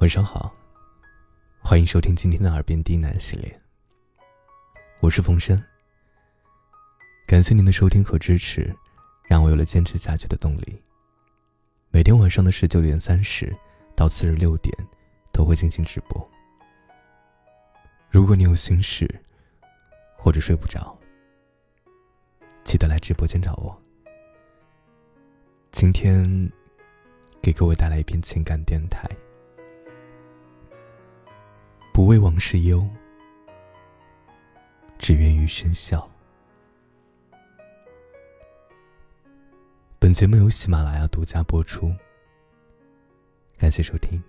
晚上好，欢迎收听今天的耳边低喃系列。我是冯生，感谢您的收听和支持，让我有了坚持下去的动力。每天晚上的十九点三十到次日六点都会进行直播。如果你有心事，或者睡不着，记得来直播间找我。今天给各位带来一篇情感电台。不为往事忧，只愿余生笑。本节目由喜马拉雅独家播出，感谢收听。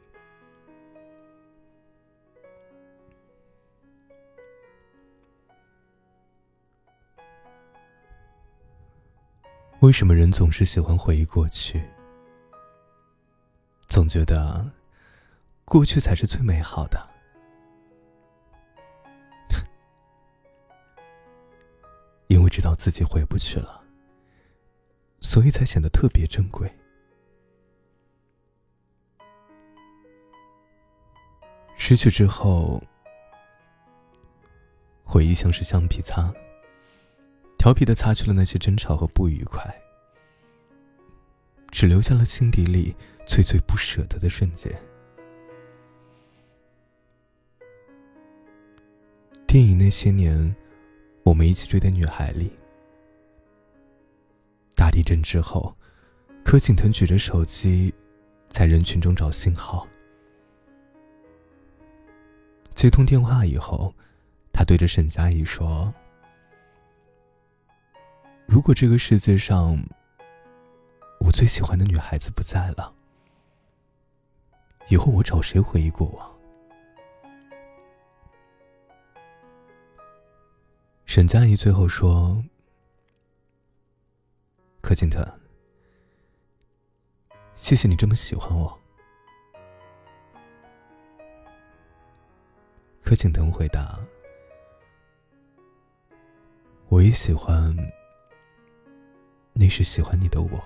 为什么人总是喜欢回忆过去？总觉得过去才是最美好的。因为知道自己回不去了，所以才显得特别珍贵。失去之后，回忆像是橡皮擦，调皮的擦去了那些争吵和不愉快，只留下了心底里最最不舍得的瞬间。电影那些年。我们一起追的女孩里，大地震之后，柯景腾举着手机，在人群中找信号。接通电话以后，他对着沈佳宜说：“如果这个世界上，我最喜欢的女孩子不在了，以后我找谁回忆过往？”沈佳宜最后说：“柯景腾，谢谢你这么喜欢我。”柯景腾回答：“我也喜欢那时喜欢你的我。”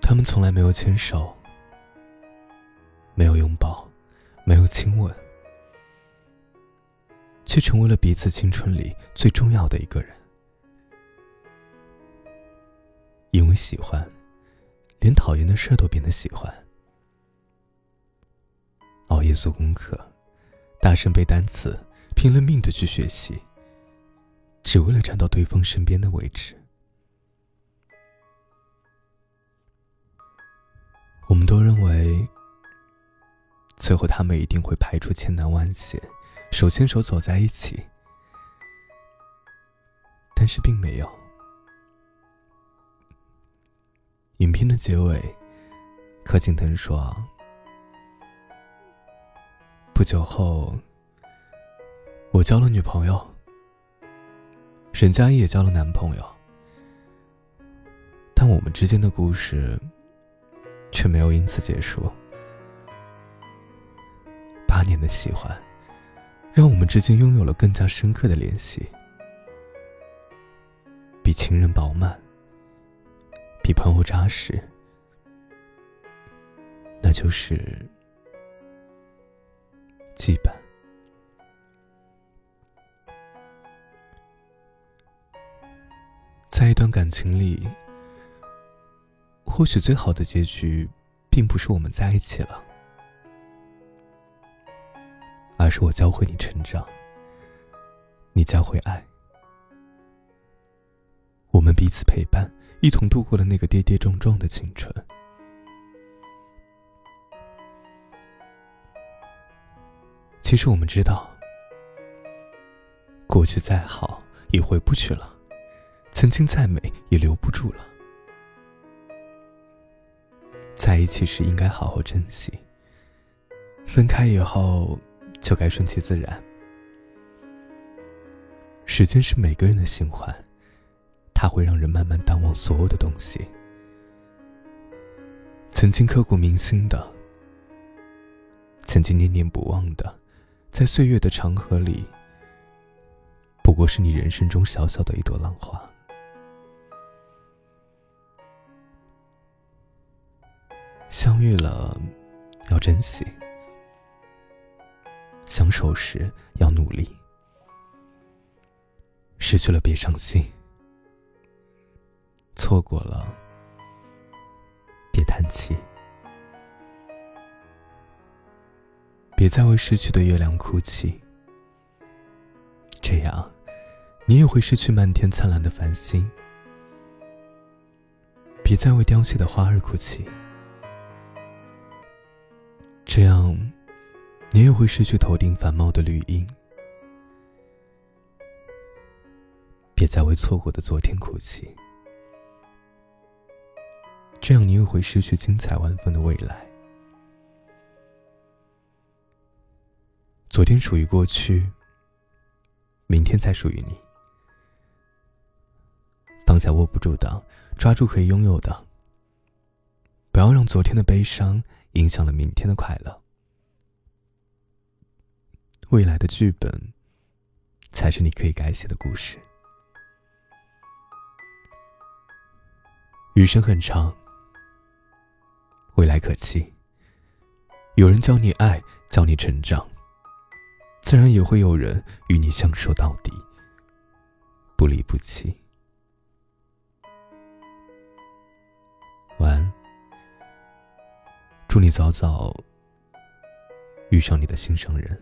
他们从来没有牵手，没有拥。亲吻，却成为了彼此青春里最重要的一个人。因为喜欢，连讨厌的事都变得喜欢。熬夜做功课，大声背单词，拼了命的去学习，只为了站到对方身边的位置。最后，他们一定会排除千难万险，手牵手走在一起。但是并没有。影片的结尾，柯景腾说：“不久后，我交了女朋友，沈佳宜也交了男朋友，但我们之间的故事却没有因此结束。”八年的喜欢，让我们之间拥有了更加深刻的联系，比情人饱满，比朋友扎实，那就是羁绊。在一段感情里，或许最好的结局，并不是我们在一起了。是我教会你成长，你教会爱，我们彼此陪伴，一同度过了那个跌跌撞撞的青春。其实我们知道，过去再好也回不去了，曾经再美也留不住了。在一起时应该好好珍惜，分开以后。就该顺其自然。时间是每个人的新欢，它会让人慢慢淡忘所有的东西。曾经刻骨铭心的，曾经念念不忘的，在岁月的长河里，不过是你人生中小小的一朵浪花。相遇了，要珍惜；相守时要努力。失去了别伤心，错过了别叹气，别再为失去的月亮哭泣。这样，你也会失去漫天灿烂的繁星。别再为凋谢的花儿哭泣，这样，你也会失去头顶繁茂的绿荫。别再为错过的昨天哭泣，这样你又会失去精彩万分的未来。昨天属于过去，明天才属于你。放下握不住的，抓住可以拥有的。不要让昨天的悲伤影响了明天的快乐。未来的剧本，才是你可以改写的故事。余生很长，未来可期。有人教你爱，教你成长，自然也会有人与你相守到底，不离不弃。晚安，祝你早早遇上你的心上人。